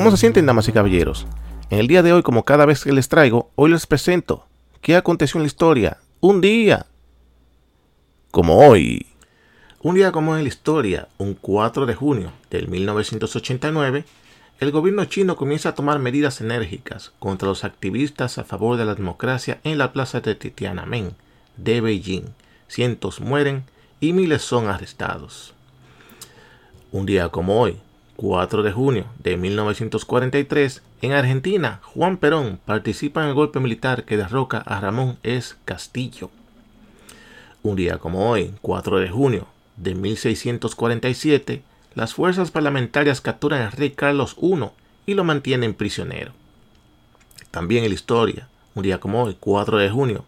¿Cómo se sienten, damas y caballeros? En el día de hoy, como cada vez que les traigo, hoy les presento qué aconteció en la historia. Un día como hoy. Un día como en la historia, un 4 de junio del 1989, el gobierno chino comienza a tomar medidas enérgicas contra los activistas a favor de la democracia en la plaza de Tiananmen de Beijing. Cientos mueren y miles son arrestados. Un día como hoy, 4 de junio de 1943, en Argentina, Juan Perón participa en el golpe militar que derroca a Ramón S. Castillo. Un día como hoy, 4 de junio de 1647, las fuerzas parlamentarias capturan al rey Carlos I y lo mantienen prisionero. También en la historia, un día como hoy, 4 de junio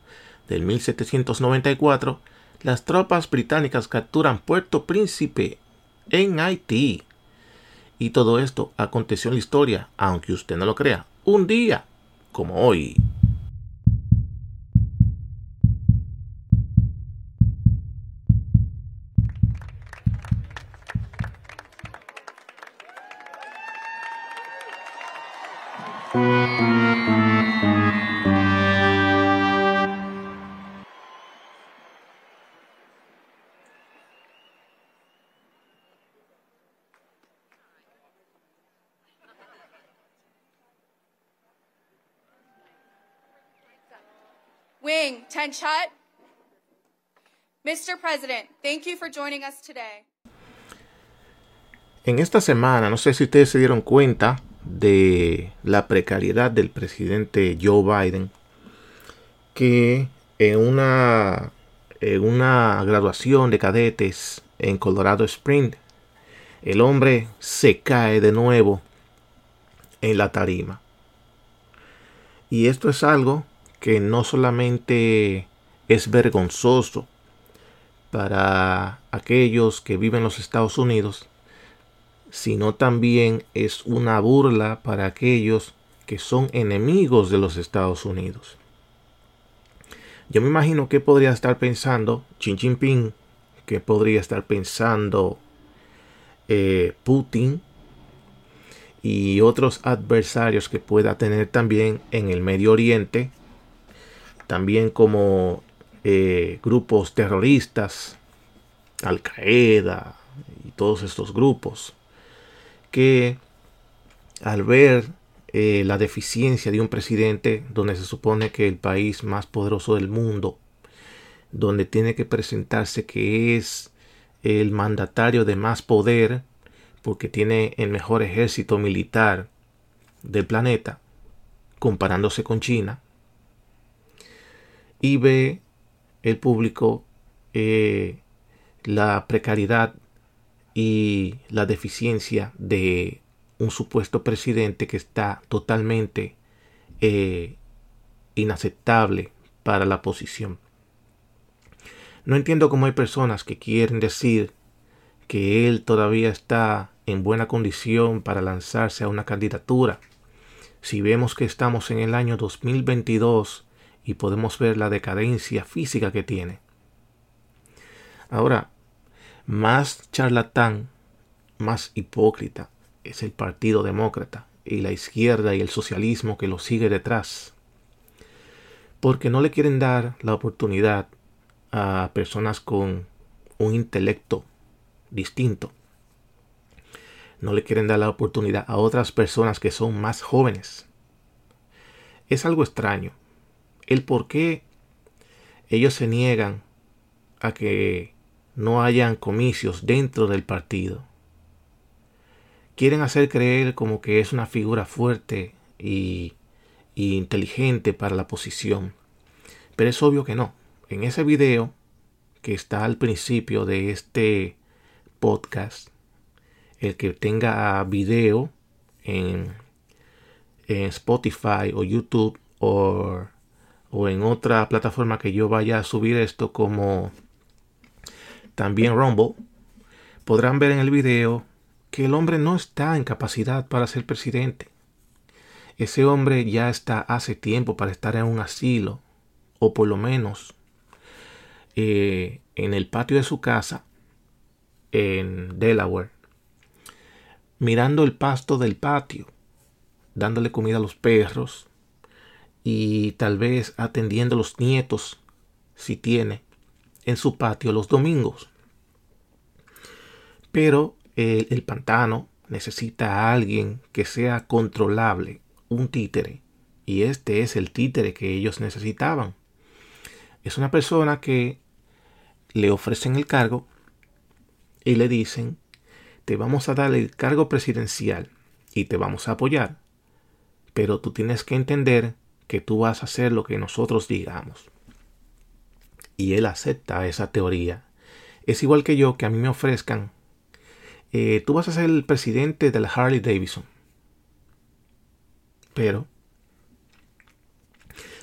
de 1794, las tropas británicas capturan Puerto Príncipe en Haití. Y todo esto aconteció en la historia, aunque usted no lo crea, un día como hoy. Wing. Mr. President, thank you for joining us today. En esta semana, no sé si ustedes se dieron cuenta de la precariedad del presidente Joe Biden, que en una, en una graduación de cadetes en Colorado Springs, el hombre se cae de nuevo en la tarima. Y esto es algo que no solamente es vergonzoso para aquellos que viven en los Estados Unidos, sino también es una burla para aquellos que son enemigos de los Estados Unidos. Yo me imagino que podría estar pensando Xi Jinping, que podría estar pensando eh, Putin y otros adversarios que pueda tener también en el Medio Oriente también como eh, grupos terroristas, Al Qaeda y todos estos grupos, que al ver eh, la deficiencia de un presidente donde se supone que el país más poderoso del mundo, donde tiene que presentarse que es el mandatario de más poder, porque tiene el mejor ejército militar del planeta, comparándose con China, y ve el público eh, la precariedad y la deficiencia de un supuesto presidente que está totalmente eh, inaceptable para la posición. No entiendo cómo hay personas que quieren decir que él todavía está en buena condición para lanzarse a una candidatura. Si vemos que estamos en el año 2022 y podemos ver la decadencia física que tiene. Ahora, más charlatán, más hipócrita es el Partido Demócrata y la izquierda y el socialismo que lo sigue detrás. Porque no le quieren dar la oportunidad a personas con un intelecto distinto. No le quieren dar la oportunidad a otras personas que son más jóvenes. Es algo extraño el por qué ellos se niegan a que no hayan comicios dentro del partido. Quieren hacer creer como que es una figura fuerte y, inteligente para la posición. Pero es obvio que no. En ese video que está al principio de este podcast, el que tenga video en, en Spotify o YouTube o o en otra plataforma que yo vaya a subir esto como también Rumble, podrán ver en el video que el hombre no está en capacidad para ser presidente. Ese hombre ya está hace tiempo para estar en un asilo, o por lo menos eh, en el patio de su casa, en Delaware, mirando el pasto del patio dándole comida a los perros y tal vez atendiendo a los nietos, si tiene, en su patio los domingos. Pero el, el pantano necesita a alguien que sea controlable, un títere. Y este es el títere que ellos necesitaban. Es una persona que le ofrecen el cargo y le dicen, te vamos a dar el cargo presidencial y te vamos a apoyar, pero tú tienes que entender que tú vas a hacer lo que nosotros digamos. Y él acepta esa teoría. Es igual que yo, que a mí me ofrezcan, eh, tú vas a ser el presidente de la Harley Davidson, pero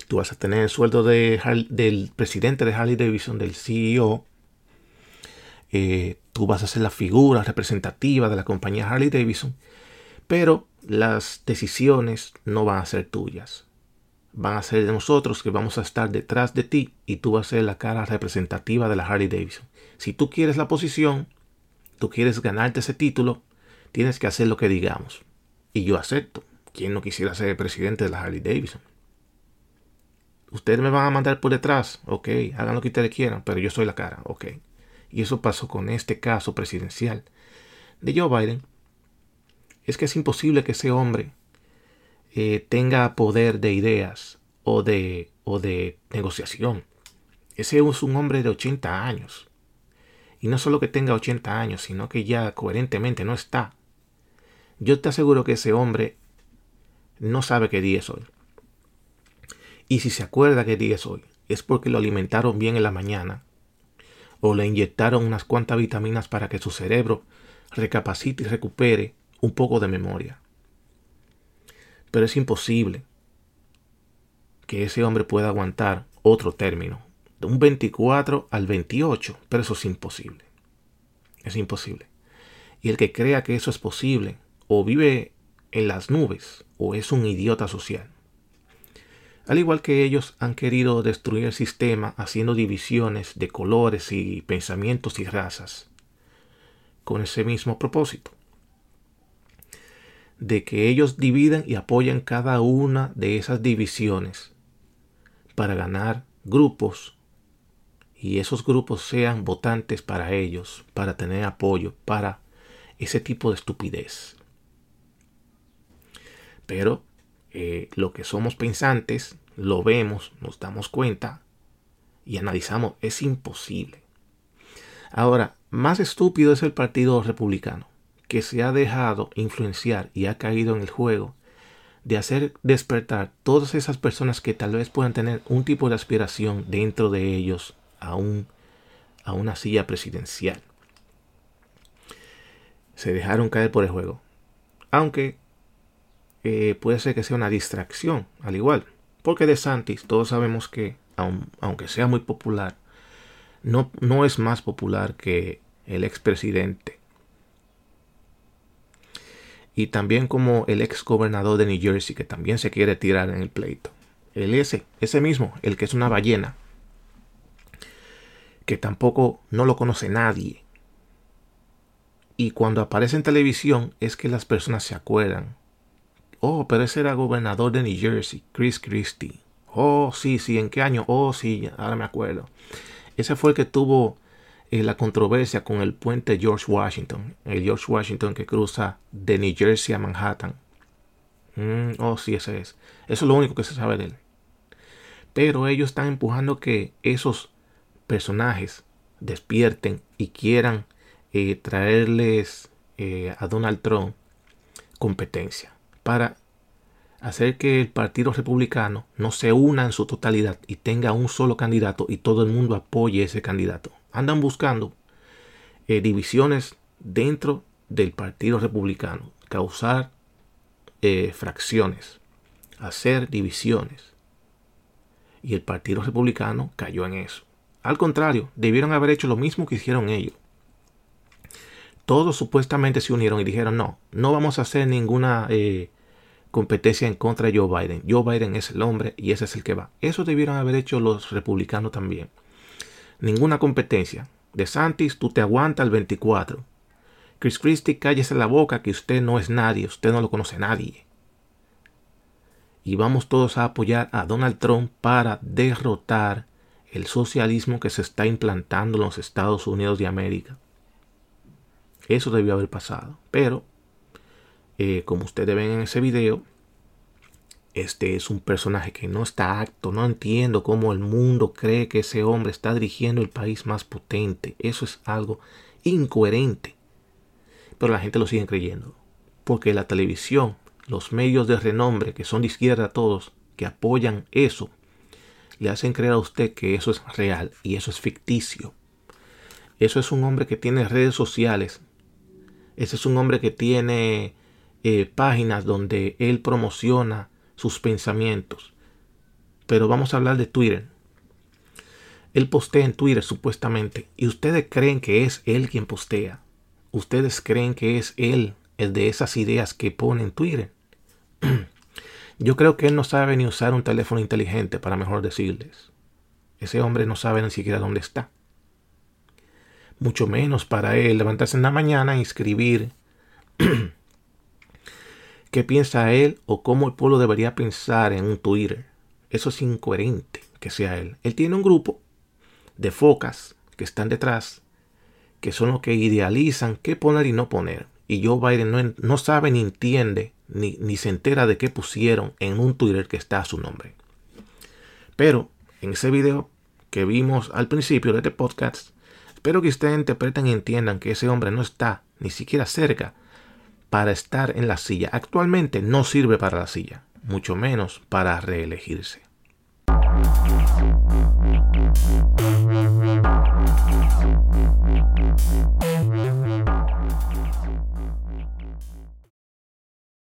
tú vas a tener el sueldo de del presidente de Harley Davidson, del CEO, eh, tú vas a ser la figura representativa de la compañía Harley Davidson, pero las decisiones no van a ser tuyas. Van a ser de nosotros que vamos a estar detrás de ti y tú vas a ser la cara representativa de la Harley Davidson. Si tú quieres la posición, tú quieres ganarte ese título, tienes que hacer lo que digamos. Y yo acepto. ¿Quién no quisiera ser el presidente de la Harley Davidson? Ustedes me van a mandar por detrás, ok, hagan lo que ustedes quieran, pero yo soy la cara, ok. Y eso pasó con este caso presidencial de Joe Biden. Es que es imposible que ese hombre eh, tenga poder de ideas o de, o de negociación. Ese es un hombre de 80 años. Y no solo que tenga 80 años, sino que ya coherentemente no está. Yo te aseguro que ese hombre no sabe qué día es hoy. Y si se acuerda qué día es hoy, es porque lo alimentaron bien en la mañana o le inyectaron unas cuantas vitaminas para que su cerebro recapacite y recupere un poco de memoria. Pero es imposible que ese hombre pueda aguantar otro término, de un 24 al 28, pero eso es imposible. Es imposible. Y el que crea que eso es posible, o vive en las nubes, o es un idiota social. Al igual que ellos han querido destruir el sistema haciendo divisiones de colores y pensamientos y razas, con ese mismo propósito, de que ellos dividen y apoyan cada una de esas divisiones para ganar grupos y esos grupos sean votantes para ellos, para tener apoyo, para ese tipo de estupidez. Pero eh, lo que somos pensantes, lo vemos, nos damos cuenta y analizamos, es imposible. Ahora, más estúpido es el Partido Republicano, que se ha dejado influenciar y ha caído en el juego de hacer despertar todas esas personas que tal vez puedan tener un tipo de aspiración dentro de ellos a, a una silla presidencial. Se dejaron caer por el juego. Aunque eh, puede ser que sea una distracción, al igual. Porque de Santis todos sabemos que, aunque sea muy popular, no, no es más popular que el expresidente. Y también como el ex gobernador de New Jersey, que también se quiere tirar en el pleito. El ese, ese mismo, el que es una ballena, que tampoco no lo conoce nadie. Y cuando aparece en televisión es que las personas se acuerdan. Oh, pero ese era gobernador de New Jersey, Chris Christie. Oh, sí, sí, ¿en qué año? Oh, sí, ahora me acuerdo. Ese fue el que tuvo eh, la controversia con el puente George Washington. El George Washington que cruza de New Jersey a Manhattan. Mm, oh, sí, ese es. Eso es lo único que se sabe de él. Pero ellos están empujando que esos personajes despierten y quieran eh, traerles eh, a Donald Trump competencia para hacer que el Partido Republicano no se una en su totalidad y tenga un solo candidato y todo el mundo apoye ese candidato. Andan buscando eh, divisiones dentro del Partido Republicano, causar fracciones, hacer divisiones. Y el Partido Republicano cayó en eso. Al contrario, debieron haber hecho lo mismo que hicieron ellos. Todos supuestamente se unieron y dijeron, no, no vamos a hacer ninguna eh, competencia en contra de Joe Biden. Joe Biden es el hombre y ese es el que va. Eso debieron haber hecho los republicanos también. Ninguna competencia. De Santis, tú te aguantas el 24. Chris Christie, cállese la boca que usted no es nadie, usted no lo conoce nadie. y vamos todos a apoyar a Donald Trump para derrotar el socialismo que se está implantando en los Estados Unidos de América. Eso debió haber pasado. Pero, eh, como ustedes ven en ese video, este es un personaje que no está acto. No entiendo cómo el mundo cree que ese hombre está dirigiendo el país más potente. Eso es algo incoherente. Pero la gente lo sigue creyendo. Porque la televisión, los medios de renombre, que son de izquierda todos, que apoyan eso, le hacen creer a usted que eso es real y eso es ficticio. Eso es un hombre que tiene redes sociales. Ese es un hombre que tiene eh, páginas donde él promociona sus pensamientos. Pero vamos a hablar de Twitter. Él postea en Twitter supuestamente y ustedes creen que es él quien postea. Ustedes creen que es él el de esas ideas que pone en Twitter. Yo creo que él no sabe ni usar un teléfono inteligente, para mejor decirles. Ese hombre no sabe ni siquiera dónde está. Mucho menos para él levantarse en la mañana y escribir qué piensa él o cómo el pueblo debería pensar en un Twitter. Eso es incoherente que sea él. Él tiene un grupo de focas que están detrás, que son los que idealizan qué poner y no poner. Y Joe Biden no, no sabe ni entiende ni, se entera de qué pusieron en un Twitter que está a su nombre. Pero en ese video que vimos al principio de este podcast, espero que ustedes interpreten y entiendan que ese hombre no está ni siquiera cerca para estar en la silla. Actualmente no sirve para la silla, mucho menos para reelegirse.